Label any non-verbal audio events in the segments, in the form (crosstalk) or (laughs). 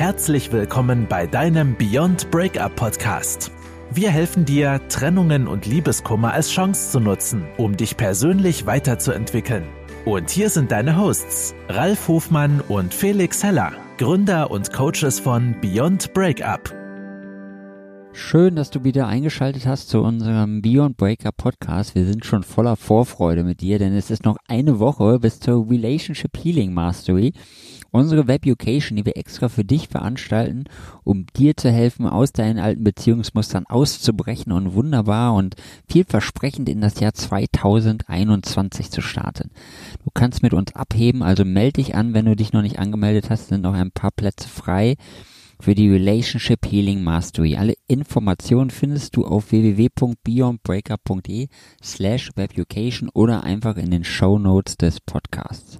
Herzlich willkommen bei deinem Beyond Breakup Podcast. Wir helfen dir, Trennungen und Liebeskummer als Chance zu nutzen, um dich persönlich weiterzuentwickeln. Und hier sind deine Hosts, Ralf Hofmann und Felix Heller, Gründer und Coaches von Beyond Breakup. Schön, dass du wieder eingeschaltet hast zu unserem Beyond Breakup Podcast. Wir sind schon voller Vorfreude mit dir, denn es ist noch eine Woche bis zur Relationship Healing Mastery. Unsere Webucation, die wir extra für dich veranstalten, um dir zu helfen, aus deinen alten Beziehungsmustern auszubrechen und wunderbar und vielversprechend in das Jahr 2021 zu starten. Du kannst mit uns abheben, also melde dich an, wenn du dich noch nicht angemeldet hast, sind noch ein paar Plätze frei für die Relationship Healing Mastery. Alle Informationen findest du auf www.beyondbreakup.de slash webucation oder einfach in den Show Notes des Podcasts.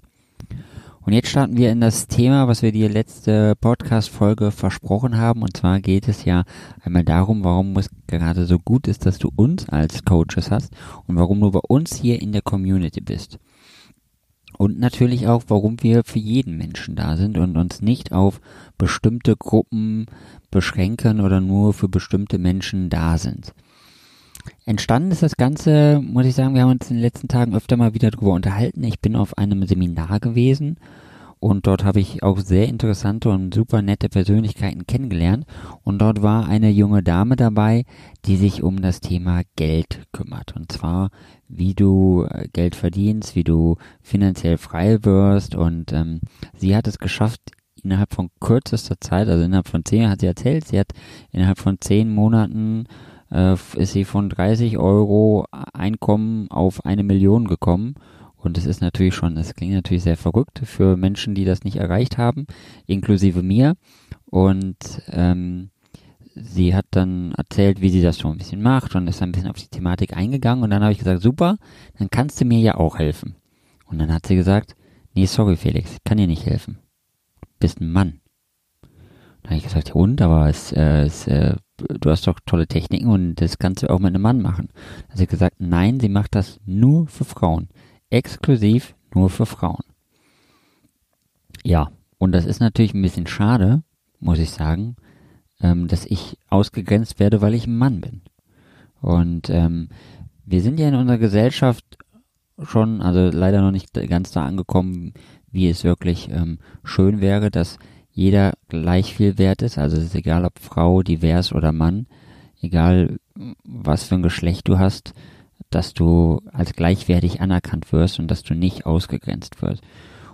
Und jetzt starten wir in das Thema, was wir die letzte Podcast-Folge versprochen haben. Und zwar geht es ja einmal darum, warum es gerade so gut ist, dass du uns als Coaches hast und warum du bei uns hier in der Community bist. Und natürlich auch, warum wir für jeden Menschen da sind und uns nicht auf bestimmte Gruppen beschränken oder nur für bestimmte Menschen da sind. Entstanden ist das Ganze, muss ich sagen, wir haben uns in den letzten Tagen öfter mal wieder darüber unterhalten. Ich bin auf einem Seminar gewesen und dort habe ich auch sehr interessante und super nette Persönlichkeiten kennengelernt. Und dort war eine junge Dame dabei, die sich um das Thema Geld kümmert. Und zwar, wie du äh, Geld verdienst, wie du finanziell frei wirst. Und ähm, sie hat es geschafft, innerhalb von kürzester Zeit, also innerhalb von zehn, hat sie erzählt, sie hat innerhalb von zehn Monaten äh, ist sie von 30 Euro Einkommen auf eine Million gekommen und es ist natürlich schon, es klingt natürlich sehr verrückt für Menschen, die das nicht erreicht haben, inklusive mir. Und ähm, sie hat dann erzählt, wie sie das so ein bisschen macht und ist ein bisschen auf die Thematik eingegangen. Und dann habe ich gesagt, super, dann kannst du mir ja auch helfen. Und dann hat sie gesagt, nee, sorry Felix, ich kann dir nicht helfen. Du bist ein Mann. Dann habe ich gesagt, ja und, aber es, äh, es, äh, du hast doch tolle Techniken und das kannst du auch mit einem Mann machen. Dann hat sie gesagt, nein, sie macht das nur für Frauen exklusiv nur für Frauen. Ja, und das ist natürlich ein bisschen schade, muss ich sagen, ähm, dass ich ausgegrenzt werde, weil ich ein Mann bin. Und ähm, wir sind ja in unserer Gesellschaft schon, also leider noch nicht ganz da angekommen, wie es wirklich ähm, schön wäre, dass jeder gleich viel wert ist. Also es ist egal, ob Frau, divers oder Mann, egal was für ein Geschlecht du hast, dass du als gleichwertig anerkannt wirst und dass du nicht ausgegrenzt wirst.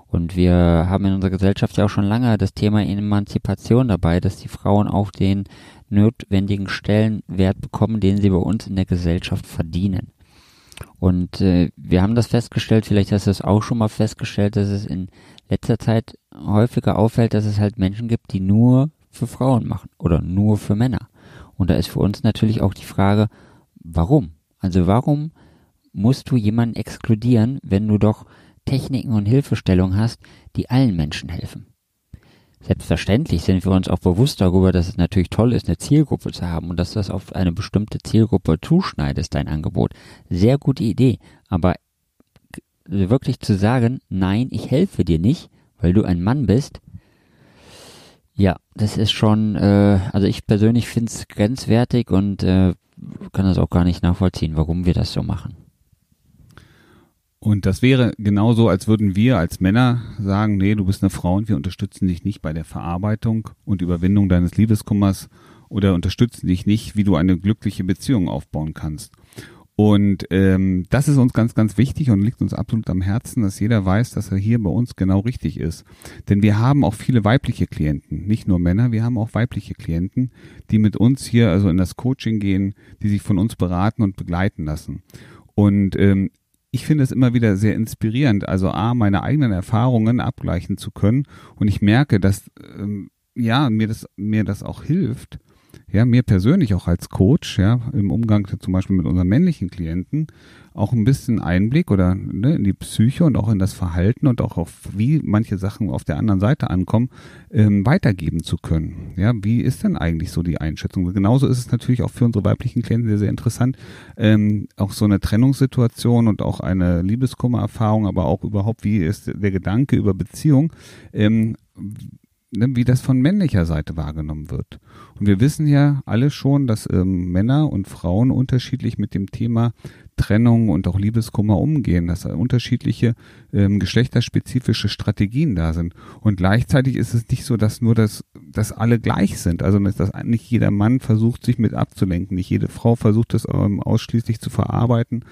Und wir haben in unserer Gesellschaft ja auch schon lange das Thema Emanzipation dabei, dass die Frauen auch den notwendigen Stellenwert bekommen, den sie bei uns in der Gesellschaft verdienen. Und äh, wir haben das festgestellt, vielleicht hast du es auch schon mal festgestellt, dass es in letzter Zeit häufiger auffällt, dass es halt Menschen gibt, die nur für Frauen machen oder nur für Männer. Und da ist für uns natürlich auch die Frage, warum? Also warum musst du jemanden exkludieren, wenn du doch Techniken und Hilfestellungen hast, die allen Menschen helfen? Selbstverständlich sind wir uns auch bewusst darüber, dass es natürlich toll ist, eine Zielgruppe zu haben und dass das auf eine bestimmte Zielgruppe zuschneidest, dein Angebot. Sehr gute Idee. Aber wirklich zu sagen, nein, ich helfe dir nicht, weil du ein Mann bist, ja, das ist schon, äh, also ich persönlich finde es grenzwertig und äh, kann das auch gar nicht nachvollziehen, warum wir das so machen. Und das wäre genauso, als würden wir als Männer sagen, nee, du bist eine Frau und wir unterstützen dich nicht bei der Verarbeitung und Überwindung deines Liebeskummers oder unterstützen dich nicht, wie du eine glückliche Beziehung aufbauen kannst. Und ähm, das ist uns ganz, ganz wichtig und liegt uns absolut am Herzen, dass jeder weiß, dass er hier bei uns genau richtig ist. Denn wir haben auch viele weibliche Klienten, nicht nur Männer, wir haben auch weibliche Klienten, die mit uns hier also in das Coaching gehen, die sich von uns beraten und begleiten lassen. Und ähm, ich finde es immer wieder sehr inspirierend, also A, meine eigenen Erfahrungen abgleichen zu können. Und ich merke, dass ähm, ja, mir das, mir das auch hilft, ja, mir persönlich auch als Coach, ja, im Umgang zum Beispiel mit unseren männlichen Klienten, auch ein bisschen Einblick oder ne, in die Psyche und auch in das Verhalten und auch auf wie manche Sachen auf der anderen Seite ankommen, ähm, weitergeben zu können. Ja, wie ist denn eigentlich so die Einschätzung? Genauso ist es natürlich auch für unsere weiblichen Klienten sehr, sehr interessant, ähm, auch so eine Trennungssituation und auch eine Liebeskummererfahrung, aber auch überhaupt, wie ist der Gedanke über Beziehung, ähm, wie das von männlicher Seite wahrgenommen wird. Und wir wissen ja alle schon, dass ähm, Männer und Frauen unterschiedlich mit dem Thema Trennung und auch Liebeskummer umgehen, dass unterschiedliche ähm, geschlechterspezifische Strategien da sind. Und gleichzeitig ist es nicht so, dass nur das, dass alle gleich sind. Also dass nicht jeder Mann versucht, sich mit abzulenken, nicht jede Frau versucht, das ähm, ausschließlich zu verarbeiten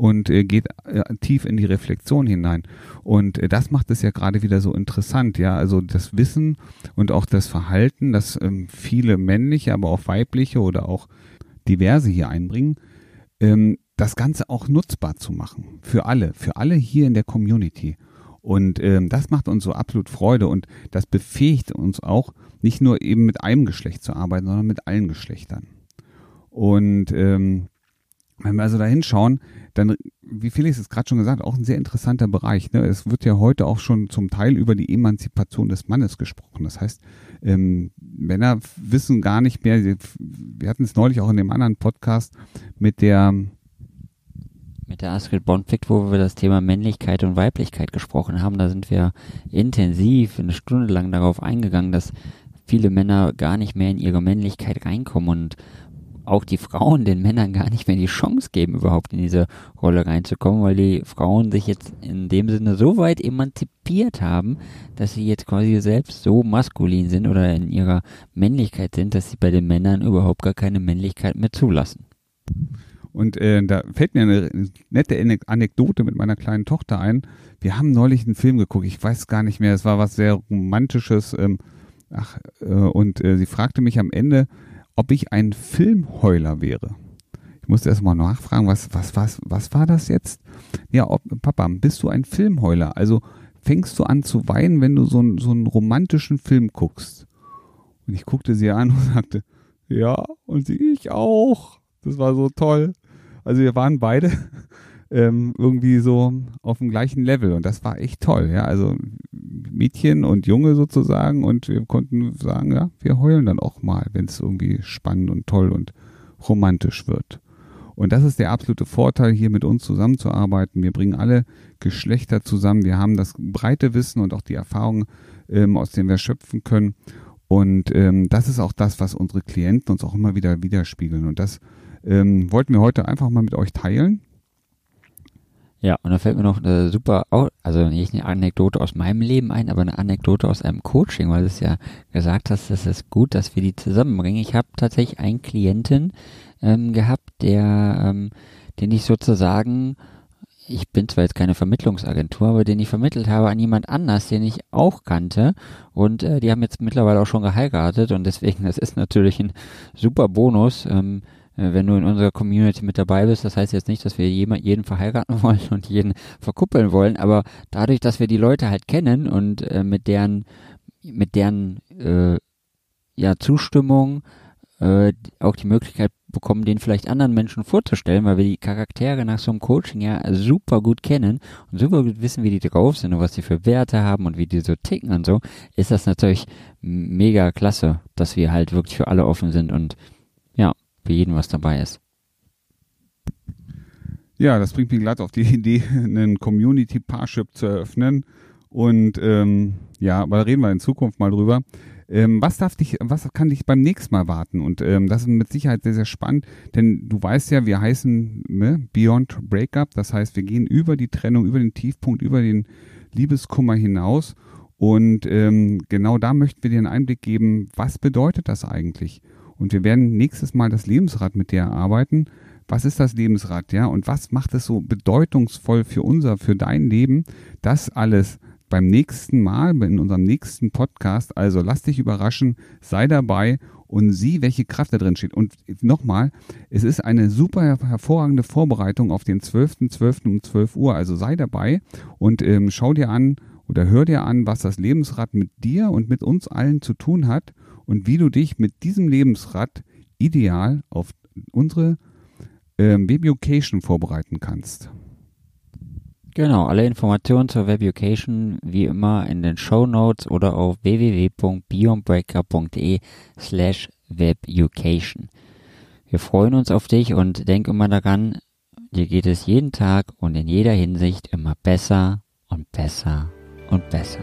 und äh, geht äh, tief in die Reflexion hinein. Und äh, das macht es ja gerade wieder so interessant, ja. Also das Wissen und auch das Verhalten, das ähm, viele männliche, aber auch weibliche oder auch diverse hier einbringen, ähm, das Ganze auch nutzbar zu machen. Für alle, für alle hier in der Community. Und ähm, das macht uns so absolut Freude und das befähigt uns auch, nicht nur eben mit einem Geschlecht zu arbeiten, sondern mit allen Geschlechtern. Und ähm, wenn wir also da hinschauen, dann, wie Felix es gerade schon gesagt, auch ein sehr interessanter Bereich. Ne? Es wird ja heute auch schon zum Teil über die Emanzipation des Mannes gesprochen. Das heißt, ähm, Männer wissen gar nicht mehr, wir hatten es neulich auch in dem anderen Podcast mit der mit der Astrid Bonflick, wo wir das Thema Männlichkeit und Weiblichkeit gesprochen haben, da sind wir intensiv eine Stunde lang darauf eingegangen, dass viele Männer gar nicht mehr in ihre Männlichkeit reinkommen und auch die Frauen den Männern gar nicht mehr die Chance geben, überhaupt in diese Rolle reinzukommen, weil die Frauen sich jetzt in dem Sinne so weit emanzipiert haben, dass sie jetzt quasi selbst so maskulin sind oder in ihrer Männlichkeit sind, dass sie bei den Männern überhaupt gar keine Männlichkeit mehr zulassen. Und äh, da fällt mir eine nette Anekdote mit meiner kleinen Tochter ein. Wir haben neulich einen Film geguckt, ich weiß gar nicht mehr, es war was sehr Romantisches. Ähm, ach, äh, und äh, sie fragte mich am Ende, ob ich ein Filmheuler wäre. Ich musste erst mal nachfragen, was, was, was, was war das jetzt? Ja, ob, Papa, bist du ein Filmheuler? Also fängst du an zu weinen, wenn du so, so einen romantischen Film guckst? Und ich guckte sie an und (laughs) sagte, ja, und sie, ich auch. Das war so toll. Also wir waren beide ähm, irgendwie so auf dem gleichen Level und das war echt toll. Ja, also Mädchen und Junge sozusagen und wir konnten sagen, ja, wir heulen dann auch mal, wenn es irgendwie spannend und toll und romantisch wird. Und das ist der absolute Vorteil, hier mit uns zusammenzuarbeiten. Wir bringen alle Geschlechter zusammen. Wir haben das breite Wissen und auch die Erfahrung, ähm, aus denen wir schöpfen können. Und ähm, das ist auch das, was unsere Klienten uns auch immer wieder widerspiegeln. Und das ähm, wollten wir heute einfach mal mit euch teilen. Ja, und da fällt mir noch eine super, also nicht eine Anekdote aus meinem Leben ein, aber eine Anekdote aus einem Coaching, weil du es ja gesagt hast, es ist gut, dass wir die zusammenbringen. Ich habe tatsächlich einen Klienten ähm, gehabt, der, ähm, den ich sozusagen, ich bin zwar jetzt keine Vermittlungsagentur, aber den ich vermittelt habe an jemand anders, den ich auch kannte. Und äh, die haben jetzt mittlerweile auch schon geheiratet und deswegen, (laughs) das ist natürlich ein super Bonus. Ähm, äh, wenn du in unserer Community mit dabei bist. Das heißt jetzt nicht, dass wir jeden verheiraten (laughs) wollen und jeden verkuppeln wollen, aber dadurch, dass wir die Leute halt kennen und äh, mit deren mit deren äh, ja Zustimmung äh, auch die Möglichkeit bekommen, den vielleicht anderen Menschen vorzustellen, weil wir die Charaktere nach so einem Coaching ja super gut kennen und super gut wissen, wie die drauf sind und was sie für Werte haben und wie die so ticken und so, ist das natürlich mega klasse, dass wir halt wirklich für alle offen sind und für jeden was dabei ist. Ja, das bringt mich glatt auf die (laughs) Idee, einen Community Parship zu eröffnen. Und ähm, ja, aber da reden wir in Zukunft mal drüber. Ähm, was darf dich, was kann dich beim nächsten Mal warten? Und ähm, das ist mit Sicherheit sehr, sehr spannend, denn du weißt ja, wir heißen ne, Beyond Breakup. Das heißt, wir gehen über die Trennung, über den Tiefpunkt, über den Liebeskummer hinaus. Und ähm, genau da möchten wir dir einen Einblick geben, was bedeutet das eigentlich? Und wir werden nächstes Mal das Lebensrad mit dir erarbeiten. Was ist das Lebensrad, ja? Und was macht es so bedeutungsvoll für unser, für dein Leben? Das alles beim nächsten Mal, in unserem nächsten Podcast. Also lass dich überraschen, sei dabei und sieh, welche Kraft da drin steht. Und nochmal, es ist eine super hervorragende Vorbereitung auf den 12.12. .12. um 12 Uhr. Also sei dabei und ähm, schau dir an oder hör dir an, was das Lebensrad mit dir und mit uns allen zu tun hat und wie du dich mit diesem Lebensrad ideal auf unsere ähm, Webucation vorbereiten kannst. Genau, alle Informationen zur Webucation wie immer in den Show Notes oder auf www.beyondbreaker.de slash webucation. Wir freuen uns auf dich und denk immer daran, dir geht es jeden Tag und in jeder Hinsicht immer besser und besser und besser.